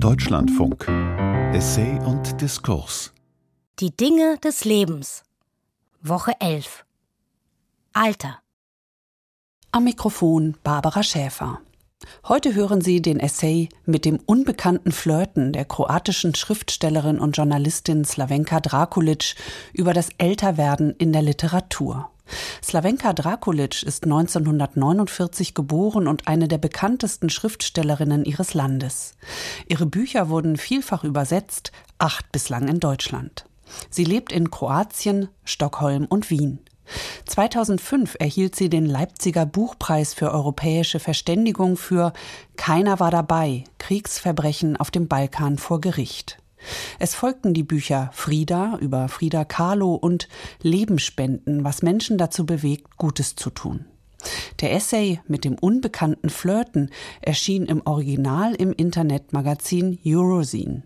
Deutschlandfunk. Essay und Diskurs. Die Dinge des Lebens. Woche 11. Alter. Am Mikrofon Barbara Schäfer. Heute hören Sie den Essay mit dem unbekannten Flirten der kroatischen Schriftstellerin und Journalistin Slavenka Drakulic über das Älterwerden in der Literatur. Slavenka Drakulic ist 1949 geboren und eine der bekanntesten Schriftstellerinnen ihres Landes. Ihre Bücher wurden vielfach übersetzt, acht bislang in Deutschland. Sie lebt in Kroatien, Stockholm und Wien. 2005 erhielt sie den Leipziger Buchpreis für europäische Verständigung für Keiner war dabei, Kriegsverbrechen auf dem Balkan vor Gericht. Es folgten die Bücher Frieda über Frieda Kahlo und Lebensspenden, was Menschen dazu bewegt, Gutes zu tun. Der Essay mit dem unbekannten Flirten erschien im Original im Internetmagazin Eurozine,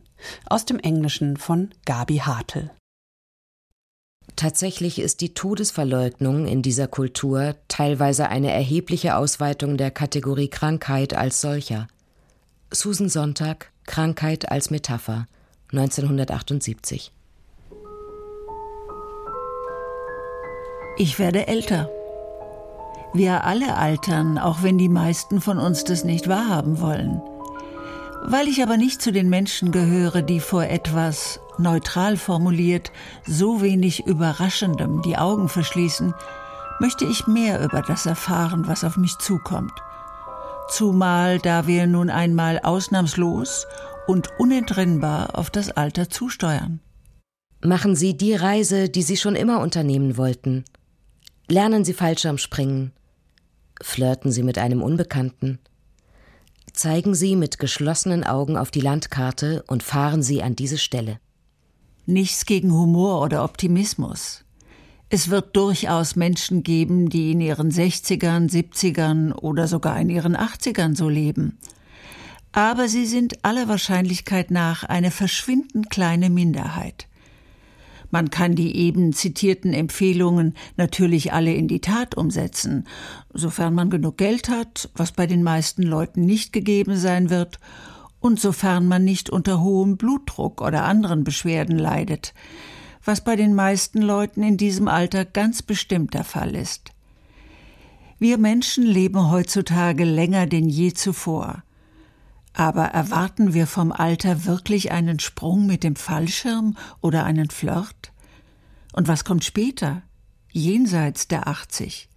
aus dem Englischen von Gabi Hartl. Tatsächlich ist die Todesverleugnung in dieser Kultur teilweise eine erhebliche Ausweitung der Kategorie Krankheit als solcher. Susan Sonntag, Krankheit als Metapher, 1978. Ich werde älter. Wir alle altern, auch wenn die meisten von uns das nicht wahrhaben wollen. Weil ich aber nicht zu den Menschen gehöre, die vor etwas, neutral formuliert, so wenig Überraschendem die Augen verschließen, möchte ich mehr über das erfahren, was auf mich zukommt. Zumal da wir nun einmal ausnahmslos und unentrinnbar auf das Alter zusteuern. Machen Sie die Reise, die Sie schon immer unternehmen wollten. Lernen Sie Fallschirmspringen. Flirten Sie mit einem Unbekannten zeigen Sie mit geschlossenen Augen auf die Landkarte und fahren Sie an diese Stelle. Nichts gegen Humor oder Optimismus. Es wird durchaus Menschen geben, die in ihren 60ern, 70ern oder sogar in ihren 80ern so leben. Aber sie sind aller Wahrscheinlichkeit nach eine verschwindend kleine Minderheit. Man kann die eben zitierten Empfehlungen natürlich alle in die Tat umsetzen, sofern man genug Geld hat, was bei den meisten Leuten nicht gegeben sein wird, und sofern man nicht unter hohem Blutdruck oder anderen Beschwerden leidet, was bei den meisten Leuten in diesem Alter ganz bestimmt der Fall ist. Wir Menschen leben heutzutage länger denn je zuvor. Aber erwarten wir vom Alter wirklich einen Sprung mit dem Fallschirm oder einen Flirt? Und was kommt später, jenseits der 80?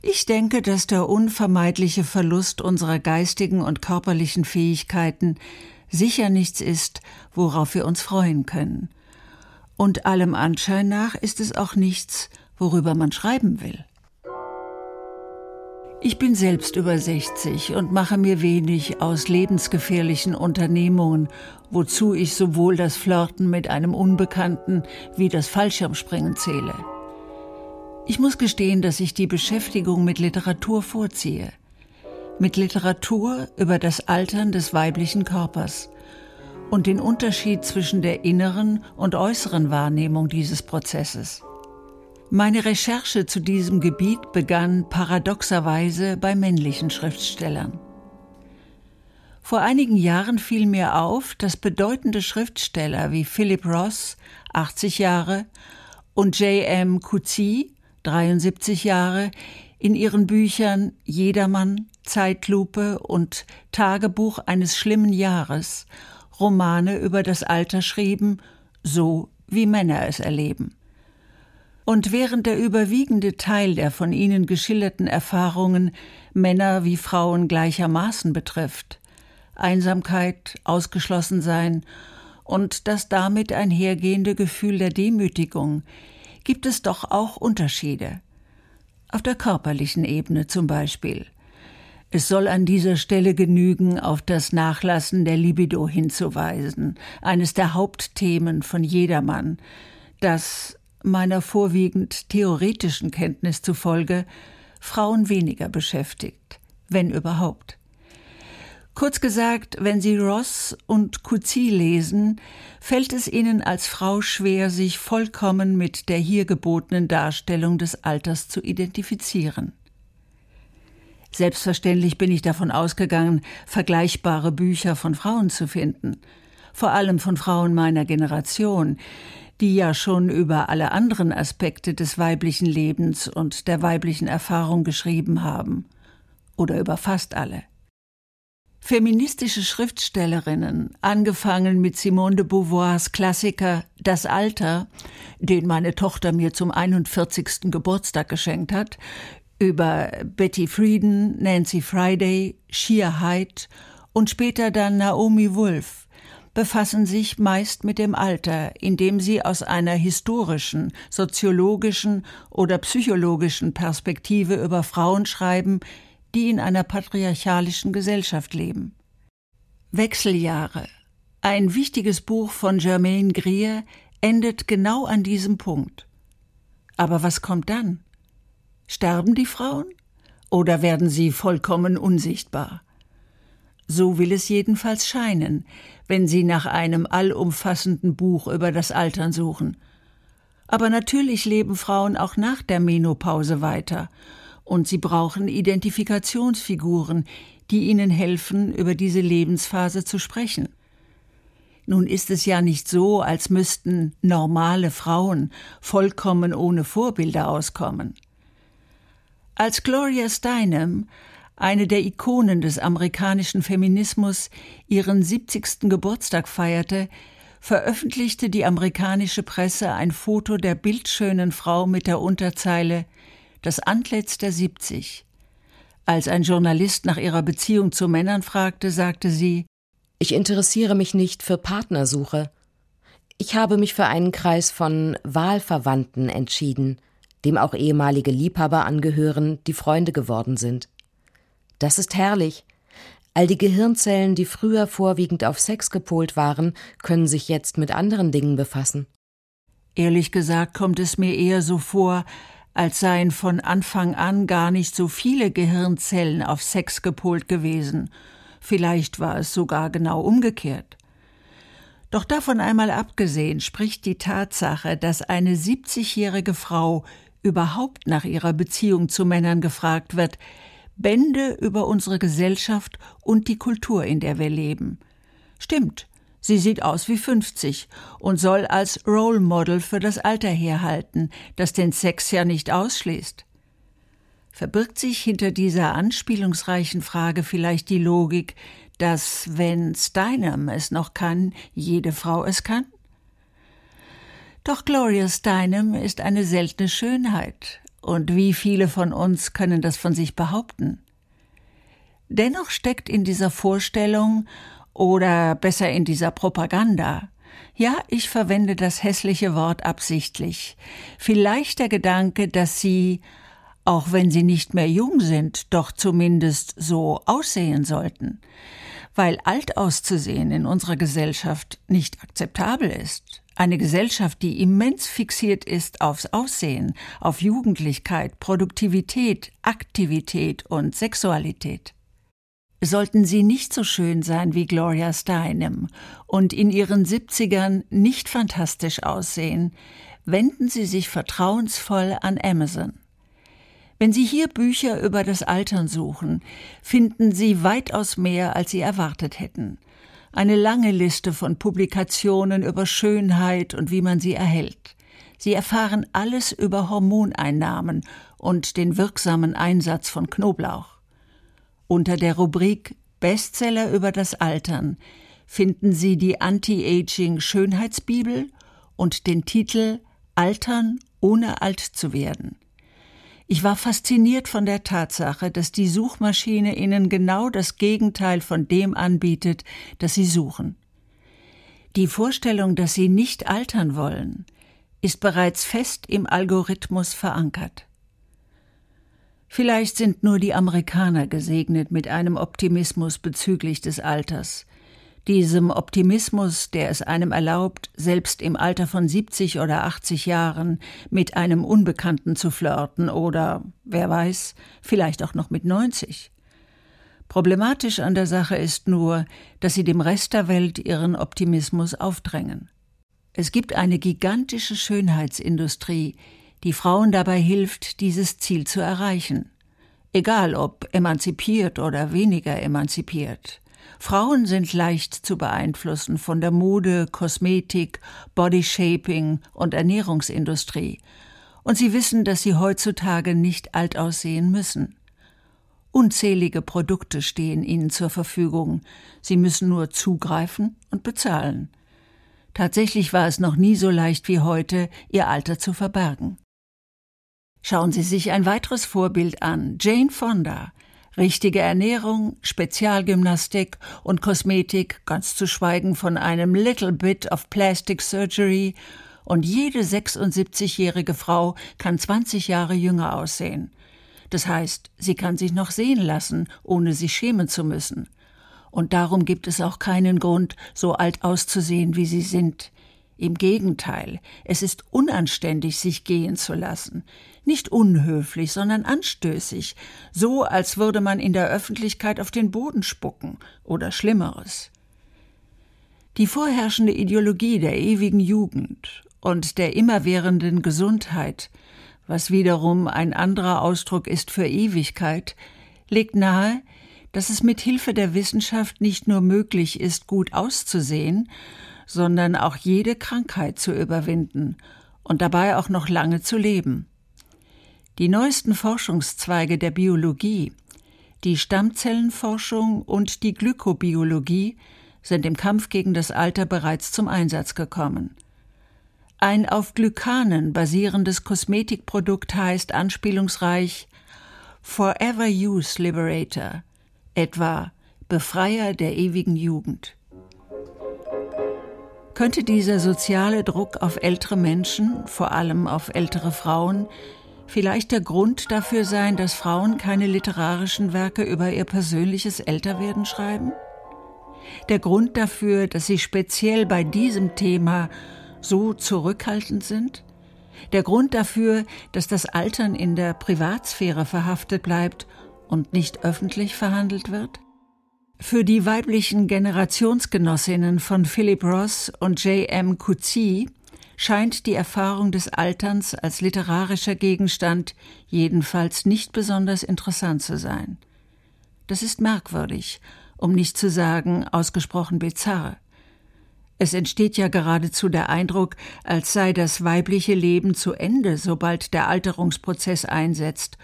Ich denke, dass der unvermeidliche Verlust unserer geistigen und körperlichen Fähigkeiten sicher nichts ist, worauf wir uns freuen können. Und allem Anschein nach ist es auch nichts, worüber man schreiben will. Ich bin selbst über 60 und mache mir wenig aus lebensgefährlichen Unternehmungen, wozu ich sowohl das Flirten mit einem Unbekannten wie das Fallschirmspringen zähle. Ich muss gestehen, dass ich die Beschäftigung mit Literatur vorziehe. Mit Literatur über das Altern des weiblichen Körpers und den Unterschied zwischen der inneren und äußeren Wahrnehmung dieses Prozesses. Meine Recherche zu diesem Gebiet begann paradoxerweise bei männlichen Schriftstellern. Vor einigen Jahren fiel mir auf, dass bedeutende Schriftsteller wie Philip Ross, 80 Jahre, und J.M. Coetzee, 73 Jahre, in ihren Büchern Jedermann, Zeitlupe und Tagebuch eines schlimmen Jahres Romane über das Alter schrieben, so wie Männer es erleben. Und während der überwiegende Teil der von Ihnen geschilderten Erfahrungen Männer wie Frauen gleichermaßen betrifft, Einsamkeit, Ausgeschlossensein und das damit einhergehende Gefühl der Demütigung, gibt es doch auch Unterschiede. Auf der körperlichen Ebene zum Beispiel. Es soll an dieser Stelle genügen, auf das Nachlassen der Libido hinzuweisen, eines der Hauptthemen von jedermann, das meiner vorwiegend theoretischen Kenntnis zufolge Frauen weniger beschäftigt, wenn überhaupt. Kurz gesagt, wenn Sie Ross und Coetzee lesen, fällt es Ihnen als Frau schwer, sich vollkommen mit der hier gebotenen Darstellung des Alters zu identifizieren. Selbstverständlich bin ich davon ausgegangen, vergleichbare Bücher von Frauen zu finden, vor allem von Frauen meiner Generation, die ja schon über alle anderen Aspekte des weiblichen Lebens und der weiblichen Erfahrung geschrieben haben, oder über fast alle. Feministische Schriftstellerinnen, angefangen mit Simone de Beauvoirs Klassiker Das Alter, den meine Tochter mir zum 41. Geburtstag geschenkt hat, über Betty Friedan, Nancy Friday, Shia Hyde und später dann Naomi Wolf, befassen sich meist mit dem Alter, indem sie aus einer historischen, soziologischen oder psychologischen Perspektive über Frauen schreiben, die in einer patriarchalischen Gesellschaft leben. Wechseljahre, ein wichtiges Buch von Germaine Greer, endet genau an diesem Punkt. Aber was kommt dann? Sterben die Frauen? Oder werden sie vollkommen unsichtbar? So will es jedenfalls scheinen, wenn Sie nach einem allumfassenden Buch über das Altern suchen. Aber natürlich leben Frauen auch nach der Menopause weiter und sie brauchen Identifikationsfiguren, die ihnen helfen, über diese Lebensphase zu sprechen. Nun ist es ja nicht so, als müssten normale Frauen vollkommen ohne Vorbilder auskommen. Als Gloria Steinem, eine der Ikonen des amerikanischen Feminismus, ihren 70. Geburtstag feierte, veröffentlichte die amerikanische Presse ein Foto der bildschönen Frau mit der Unterzeile das Antlitz der 70. Als ein Journalist nach ihrer Beziehung zu Männern fragte, sagte sie Ich interessiere mich nicht für Partnersuche. Ich habe mich für einen Kreis von Wahlverwandten entschieden, dem auch ehemalige Liebhaber angehören, die Freunde geworden sind. Das ist herrlich. All die Gehirnzellen, die früher vorwiegend auf Sex gepolt waren, können sich jetzt mit anderen Dingen befassen. Ehrlich gesagt kommt es mir eher so vor, als seien von Anfang an gar nicht so viele Gehirnzellen auf Sex gepolt gewesen. Vielleicht war es sogar genau umgekehrt. Doch davon einmal abgesehen spricht die Tatsache, dass eine 70-jährige Frau überhaupt nach ihrer Beziehung zu Männern gefragt wird, Bände über unsere Gesellschaft und die Kultur, in der wir leben. Stimmt, Sie sieht aus wie 50 und soll als Role Model für das Alter herhalten, das den Sex ja nicht ausschließt. Verbirgt sich hinter dieser anspielungsreichen Frage vielleicht die Logik, dass, wenn Steinem es noch kann, jede Frau es kann? Doch Gloria Steinem ist eine seltene Schönheit, und wie viele von uns können das von sich behaupten? Dennoch steckt in dieser Vorstellung oder besser in dieser Propaganda. Ja, ich verwende das hässliche Wort absichtlich. Vielleicht der Gedanke, dass sie, auch wenn sie nicht mehr jung sind, doch zumindest so aussehen sollten. Weil alt auszusehen in unserer Gesellschaft nicht akzeptabel ist. Eine Gesellschaft, die immens fixiert ist aufs Aussehen, auf Jugendlichkeit, Produktivität, Aktivität und Sexualität. Sollten sie nicht so schön sein wie Gloria Steinem und in ihren Siebzigern nicht fantastisch aussehen, wenden Sie sich vertrauensvoll an Amazon. Wenn Sie hier Bücher über das Altern suchen, finden Sie weitaus mehr, als Sie erwartet hätten. Eine lange Liste von Publikationen über Schönheit und wie man sie erhält. Sie erfahren alles über Hormoneinnahmen und den wirksamen Einsatz von Knoblauch. Unter der Rubrik Bestseller über das Altern finden Sie die Anti-Aging Schönheitsbibel und den Titel Altern ohne alt zu werden. Ich war fasziniert von der Tatsache, dass die Suchmaschine Ihnen genau das Gegenteil von dem anbietet, das Sie suchen. Die Vorstellung, dass Sie nicht altern wollen, ist bereits fest im Algorithmus verankert. Vielleicht sind nur die Amerikaner gesegnet mit einem Optimismus bezüglich des Alters. Diesem Optimismus, der es einem erlaubt, selbst im Alter von 70 oder 80 Jahren mit einem Unbekannten zu flirten oder, wer weiß, vielleicht auch noch mit 90. Problematisch an der Sache ist nur, dass sie dem Rest der Welt ihren Optimismus aufdrängen. Es gibt eine gigantische Schönheitsindustrie, die Frauen dabei hilft, dieses Ziel zu erreichen. egal ob emanzipiert oder weniger emanzipiert. Frauen sind leicht zu beeinflussen von der Mode, Kosmetik, Bodyshaping und Ernährungsindustrie. Und sie wissen, dass sie heutzutage nicht alt aussehen müssen. Unzählige Produkte stehen ihnen zur Verfügung. Sie müssen nur zugreifen und bezahlen. Tatsächlich war es noch nie so leicht wie heute, ihr Alter zu verbergen. Schauen Sie sich ein weiteres Vorbild an, Jane Fonda. Richtige Ernährung, Spezialgymnastik und Kosmetik, ganz zu schweigen von einem Little Bit of Plastic Surgery, und jede 76-jährige Frau kann 20 Jahre jünger aussehen. Das heißt, sie kann sich noch sehen lassen, ohne sich schämen zu müssen. Und darum gibt es auch keinen Grund, so alt auszusehen, wie sie sind. Im Gegenteil, es ist unanständig, sich gehen zu lassen. Nicht unhöflich, sondern anstößig, so als würde man in der Öffentlichkeit auf den Boden spucken oder Schlimmeres. Die vorherrschende Ideologie der ewigen Jugend und der immerwährenden Gesundheit, was wiederum ein anderer Ausdruck ist für Ewigkeit, legt nahe, dass es mit Hilfe der Wissenschaft nicht nur möglich ist, gut auszusehen, sondern auch jede Krankheit zu überwinden und dabei auch noch lange zu leben. Die neuesten Forschungszweige der Biologie, die Stammzellenforschung und die Glykobiologie sind im Kampf gegen das Alter bereits zum Einsatz gekommen. Ein auf Glykanen basierendes Kosmetikprodukt heißt anspielungsreich Forever Use Liberator, etwa Befreier der ewigen Jugend. Könnte dieser soziale Druck auf ältere Menschen, vor allem auf ältere Frauen, vielleicht der Grund dafür sein, dass Frauen keine literarischen Werke über ihr persönliches Älterwerden schreiben? Der Grund dafür, dass sie speziell bei diesem Thema so zurückhaltend sind? Der Grund dafür, dass das Altern in der Privatsphäre verhaftet bleibt und nicht öffentlich verhandelt wird? Für die weiblichen Generationsgenossinnen von Philip Ross und J.M. Coetzee scheint die Erfahrung des Alterns als literarischer Gegenstand jedenfalls nicht besonders interessant zu sein. Das ist merkwürdig, um nicht zu sagen ausgesprochen bizarr. Es entsteht ja geradezu der Eindruck, als sei das weibliche Leben zu Ende, sobald der Alterungsprozess einsetzt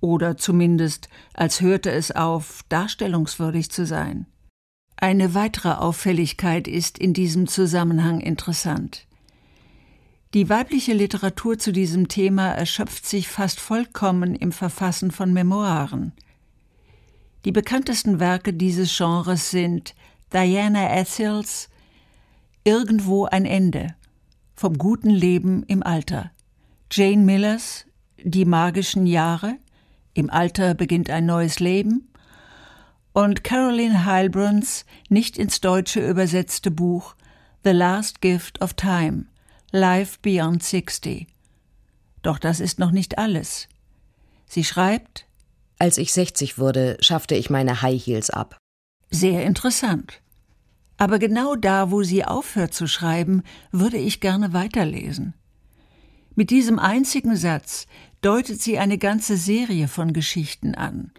oder zumindest als hörte es auf, darstellungswürdig zu sein. Eine weitere Auffälligkeit ist in diesem Zusammenhang interessant. Die weibliche Literatur zu diesem Thema erschöpft sich fast vollkommen im Verfassen von Memoiren. Die bekanntesten Werke dieses Genres sind Diana Essels Irgendwo ein Ende vom guten Leben im Alter, Jane Millers Die magischen Jahre im Alter beginnt ein neues Leben und Caroline Heilbruns nicht ins Deutsche übersetzte Buch The Last Gift of Time Life Beyond 60. Doch das ist noch nicht alles. Sie schreibt Als ich 60 wurde, schaffte ich meine High Heels ab. Sehr interessant. Aber genau da, wo sie aufhört zu schreiben, würde ich gerne weiterlesen. Mit diesem einzigen Satz deutet sie eine ganze Serie von Geschichten an.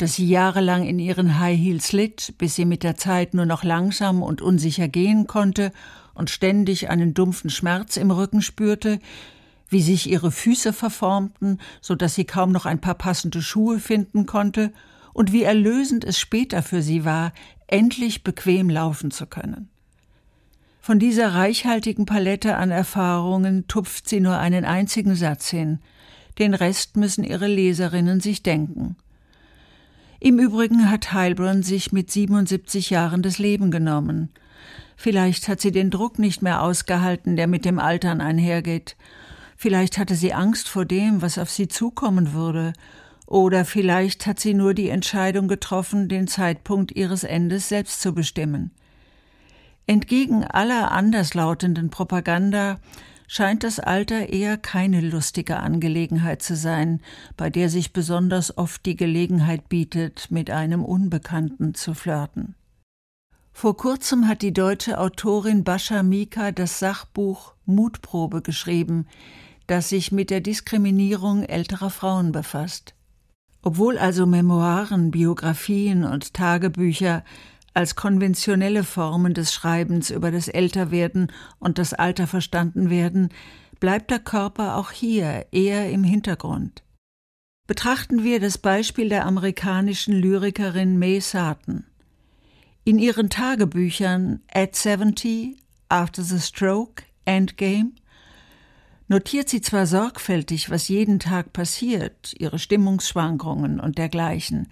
Dass sie jahrelang in ihren High Heels litt, bis sie mit der Zeit nur noch langsam und unsicher gehen konnte und ständig einen dumpfen Schmerz im Rücken spürte, wie sich ihre Füße verformten, so dass sie kaum noch ein paar passende Schuhe finden konnte, und wie erlösend es später für sie war, endlich bequem laufen zu können. Von dieser reichhaltigen Palette an Erfahrungen tupft sie nur einen einzigen Satz hin, den Rest müssen ihre Leserinnen sich denken. Im Übrigen hat Heilbronn sich mit 77 Jahren das Leben genommen. Vielleicht hat sie den Druck nicht mehr ausgehalten, der mit dem Altern einhergeht. Vielleicht hatte sie Angst vor dem, was auf sie zukommen würde. Oder vielleicht hat sie nur die Entscheidung getroffen, den Zeitpunkt ihres Endes selbst zu bestimmen. Entgegen aller anderslautenden Propaganda scheint das Alter eher keine lustige Angelegenheit zu sein, bei der sich besonders oft die Gelegenheit bietet, mit einem Unbekannten zu flirten. Vor kurzem hat die deutsche Autorin Bascha Mika das Sachbuch Mutprobe geschrieben, das sich mit der Diskriminierung älterer Frauen befasst. Obwohl also Memoiren, Biografien und Tagebücher als konventionelle Formen des Schreibens über das Älterwerden und das Alter verstanden werden, bleibt der Körper auch hier eher im Hintergrund. Betrachten wir das Beispiel der amerikanischen Lyrikerin May Sarton. In ihren Tagebüchern At 70, After the Stroke, Endgame notiert sie zwar sorgfältig, was jeden Tag passiert, ihre Stimmungsschwankungen und dergleichen,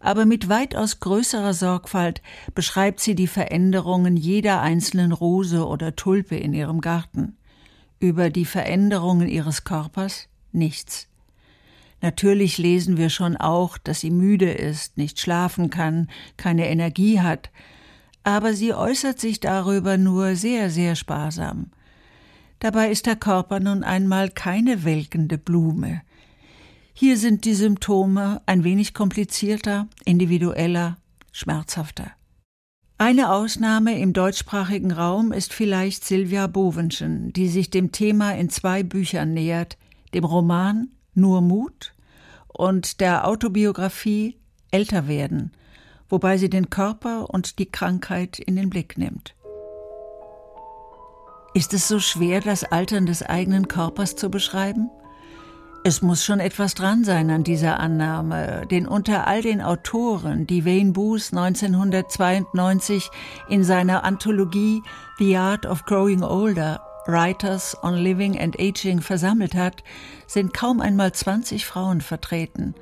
aber mit weitaus größerer Sorgfalt beschreibt sie die Veränderungen jeder einzelnen Rose oder Tulpe in ihrem Garten. Über die Veränderungen ihres Körpers nichts. Natürlich lesen wir schon auch, dass sie müde ist, nicht schlafen kann, keine Energie hat, aber sie äußert sich darüber nur sehr, sehr sparsam. Dabei ist der Körper nun einmal keine welkende Blume. Hier sind die Symptome ein wenig komplizierter, individueller, schmerzhafter. Eine Ausnahme im deutschsprachigen Raum ist vielleicht Silvia Bovenschen, die sich dem Thema in zwei Büchern nähert, dem Roman Nur Mut und der Autobiografie Älter werden, wobei sie den Körper und die Krankheit in den Blick nimmt. Ist es so schwer, das Altern des eigenen Körpers zu beschreiben? Es muss schon etwas dran sein an dieser Annahme, denn unter all den Autoren, die Wayne Booth 1992 in seiner Anthologie The Art of Growing Older Writers on Living and Aging versammelt hat, sind kaum einmal 20 Frauen vertreten.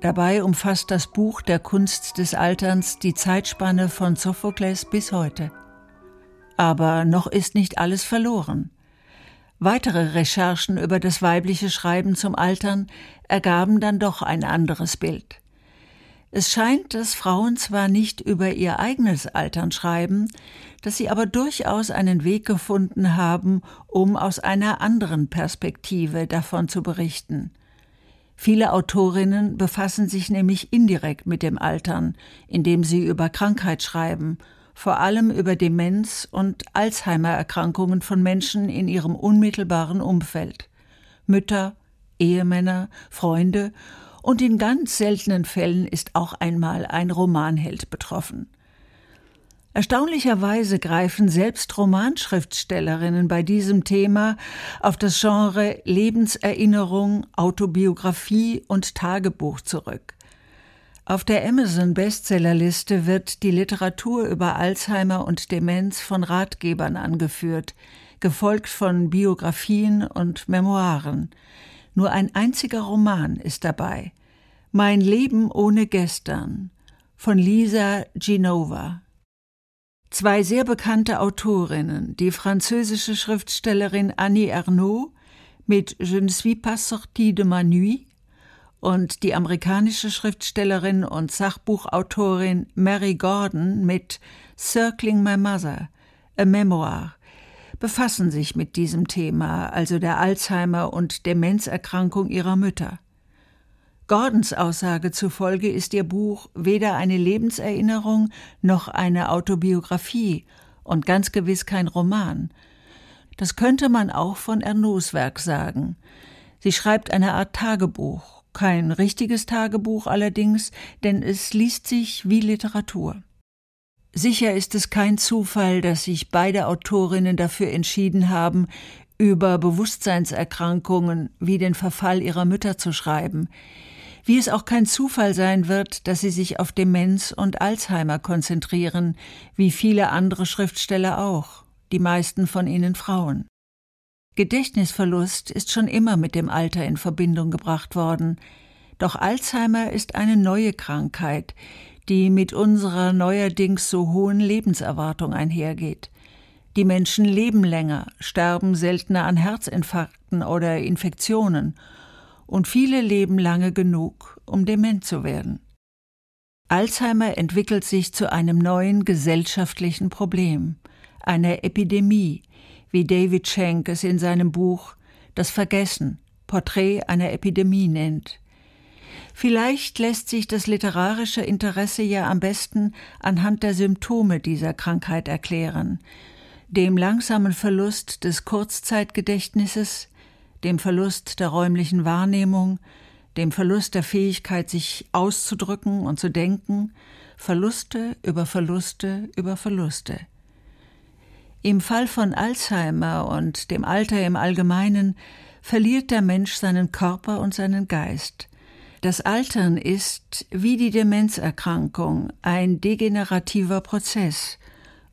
Dabei umfasst das Buch der Kunst des Alterns die Zeitspanne von Sophokles bis heute. Aber noch ist nicht alles verloren. Weitere Recherchen über das weibliche Schreiben zum Altern ergaben dann doch ein anderes Bild. Es scheint, dass Frauen zwar nicht über ihr eigenes Altern schreiben, dass sie aber durchaus einen Weg gefunden haben, um aus einer anderen Perspektive davon zu berichten. Viele Autorinnen befassen sich nämlich indirekt mit dem Altern, indem sie über Krankheit schreiben vor allem über Demenz und Alzheimer-Erkrankungen von Menschen in ihrem unmittelbaren Umfeld. Mütter, Ehemänner, Freunde und in ganz seltenen Fällen ist auch einmal ein Romanheld betroffen. Erstaunlicherweise greifen selbst Romanschriftstellerinnen bei diesem Thema auf das Genre Lebenserinnerung, Autobiografie und Tagebuch zurück. Auf der Amazon-Bestsellerliste wird die Literatur über Alzheimer und Demenz von Ratgebern angeführt, gefolgt von Biografien und Memoiren. Nur ein einziger Roman ist dabei. Mein Leben ohne gestern von Lisa Genova. Zwei sehr bekannte Autorinnen, die französische Schriftstellerin Annie Ernaux mit Je ne suis pas sortie de ma nuit und die amerikanische Schriftstellerin und Sachbuchautorin Mary Gordon mit Circling My Mother, a Memoir, befassen sich mit diesem Thema, also der Alzheimer- und Demenzerkrankung ihrer Mütter. Gordons Aussage zufolge ist ihr Buch weder eine Lebenserinnerung noch eine Autobiografie und ganz gewiss kein Roman. Das könnte man auch von Ernauds Werk sagen. Sie schreibt eine Art Tagebuch, kein richtiges Tagebuch allerdings, denn es liest sich wie Literatur. Sicher ist es kein Zufall, dass sich beide Autorinnen dafür entschieden haben, über Bewusstseinserkrankungen wie den Verfall ihrer Mütter zu schreiben, wie es auch kein Zufall sein wird, dass sie sich auf Demenz und Alzheimer konzentrieren, wie viele andere Schriftsteller auch, die meisten von ihnen Frauen. Gedächtnisverlust ist schon immer mit dem Alter in Verbindung gebracht worden. Doch Alzheimer ist eine neue Krankheit, die mit unserer neuerdings so hohen Lebenserwartung einhergeht. Die Menschen leben länger, sterben seltener an Herzinfarkten oder Infektionen, und viele leben lange genug, um dement zu werden. Alzheimer entwickelt sich zu einem neuen gesellschaftlichen Problem, einer Epidemie, wie David Schenk es in seinem Buch Das Vergessen, Porträt einer Epidemie nennt. Vielleicht lässt sich das literarische Interesse ja am besten anhand der Symptome dieser Krankheit erklären, dem langsamen Verlust des Kurzzeitgedächtnisses, dem Verlust der räumlichen Wahrnehmung, dem Verlust der Fähigkeit, sich auszudrücken und zu denken, Verluste über Verluste über Verluste. Im Fall von Alzheimer und dem Alter im Allgemeinen verliert der Mensch seinen Körper und seinen Geist. Das Altern ist, wie die Demenzerkrankung, ein degenerativer Prozess,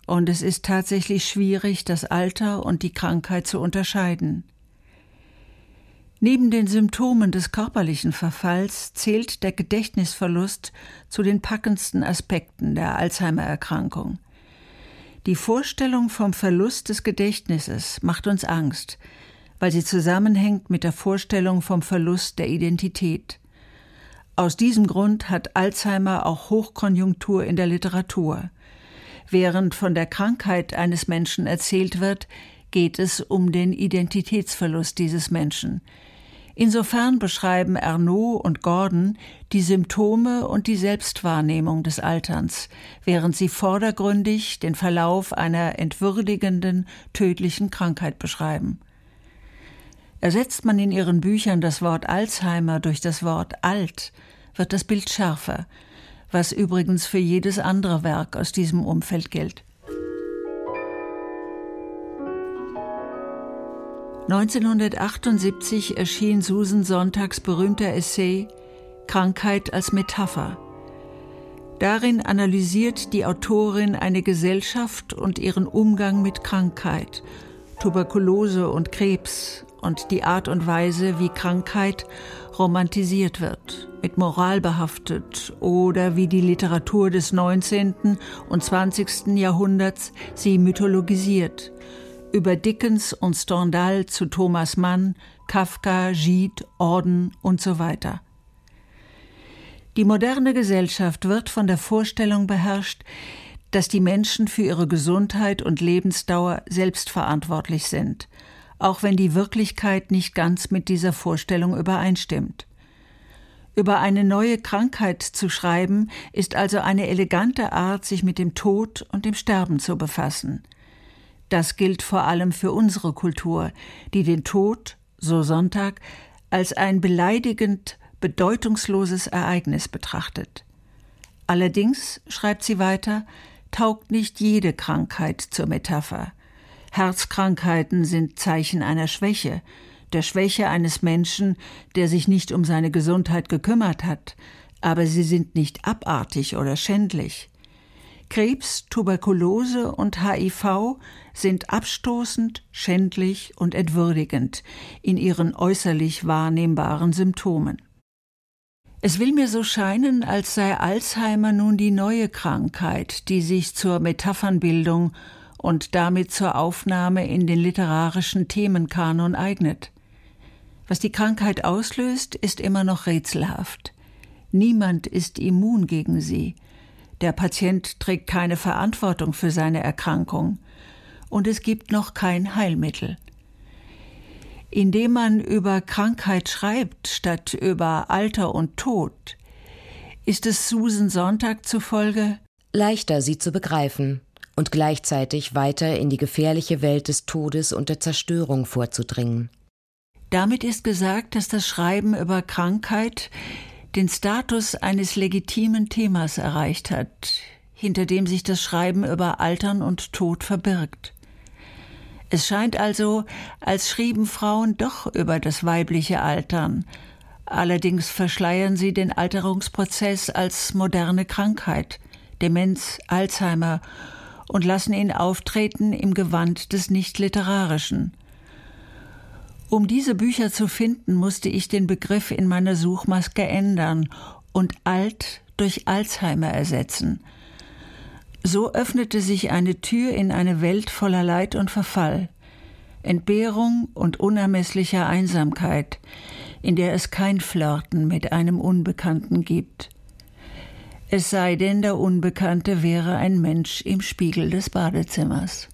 und es ist tatsächlich schwierig, das Alter und die Krankheit zu unterscheiden. Neben den Symptomen des körperlichen Verfalls zählt der Gedächtnisverlust zu den packendsten Aspekten der Alzheimer-Erkrankung. Die Vorstellung vom Verlust des Gedächtnisses macht uns Angst, weil sie zusammenhängt mit der Vorstellung vom Verlust der Identität. Aus diesem Grund hat Alzheimer auch Hochkonjunktur in der Literatur. Während von der Krankheit eines Menschen erzählt wird, geht es um den Identitätsverlust dieses Menschen. Insofern beschreiben Ernaud und Gordon die Symptome und die Selbstwahrnehmung des Alterns, während sie vordergründig den Verlauf einer entwürdigenden, tödlichen Krankheit beschreiben. Ersetzt man in ihren Büchern das Wort Alzheimer durch das Wort alt, wird das Bild schärfer, was übrigens für jedes andere Werk aus diesem Umfeld gilt. 1978 erschien Susan Sonntags berühmter Essay Krankheit als Metapher. Darin analysiert die Autorin eine Gesellschaft und ihren Umgang mit Krankheit, Tuberkulose und Krebs, und die Art und Weise, wie Krankheit romantisiert wird, mit Moral behaftet oder wie die Literatur des 19. und 20. Jahrhunderts sie mythologisiert, über Dickens und Stendhal zu Thomas Mann, Kafka, Gide, Orden und so weiter. Die moderne Gesellschaft wird von der Vorstellung beherrscht, dass die Menschen für ihre Gesundheit und Lebensdauer selbstverantwortlich sind – auch wenn die Wirklichkeit nicht ganz mit dieser Vorstellung übereinstimmt. Über eine neue Krankheit zu schreiben, ist also eine elegante Art, sich mit dem Tod und dem Sterben zu befassen. Das gilt vor allem für unsere Kultur, die den Tod, so Sonntag, als ein beleidigend bedeutungsloses Ereignis betrachtet. Allerdings, schreibt sie weiter, taugt nicht jede Krankheit zur Metapher. Herzkrankheiten sind Zeichen einer Schwäche, der Schwäche eines Menschen, der sich nicht um seine Gesundheit gekümmert hat, aber sie sind nicht abartig oder schändlich. Krebs, Tuberkulose und HIV sind abstoßend, schändlich und entwürdigend in ihren äußerlich wahrnehmbaren Symptomen. Es will mir so scheinen, als sei Alzheimer nun die neue Krankheit, die sich zur Metaphernbildung und damit zur Aufnahme in den literarischen Themenkanon eignet. Was die Krankheit auslöst, ist immer noch rätselhaft. Niemand ist immun gegen sie. Der Patient trägt keine Verantwortung für seine Erkrankung. Und es gibt noch kein Heilmittel. Indem man über Krankheit schreibt statt über Alter und Tod, ist es Susan Sonntag zufolge leichter, sie zu begreifen und gleichzeitig weiter in die gefährliche Welt des Todes und der Zerstörung vorzudringen. Damit ist gesagt, dass das Schreiben über Krankheit den Status eines legitimen Themas erreicht hat, hinter dem sich das Schreiben über Altern und Tod verbirgt. Es scheint also, als schrieben Frauen doch über das weibliche Altern, allerdings verschleiern sie den Alterungsprozess als moderne Krankheit, Demenz, Alzheimer und lassen ihn auftreten im Gewand des Nicht-Literarischen. Um diese Bücher zu finden, musste ich den Begriff in meiner Suchmaske ändern und alt durch Alzheimer ersetzen. So öffnete sich eine Tür in eine Welt voller Leid und Verfall, Entbehrung und unermesslicher Einsamkeit, in der es kein Flirten mit einem Unbekannten gibt es sei denn, der Unbekannte wäre ein Mensch im Spiegel des Badezimmers.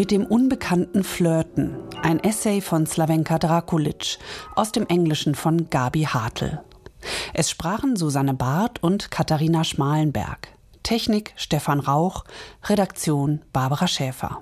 Mit dem unbekannten Flirten. Ein Essay von Slavenka Drakulic aus dem Englischen von Gabi Hartl. Es sprachen Susanne Barth und Katharina Schmalenberg. Technik Stefan Rauch, Redaktion Barbara Schäfer.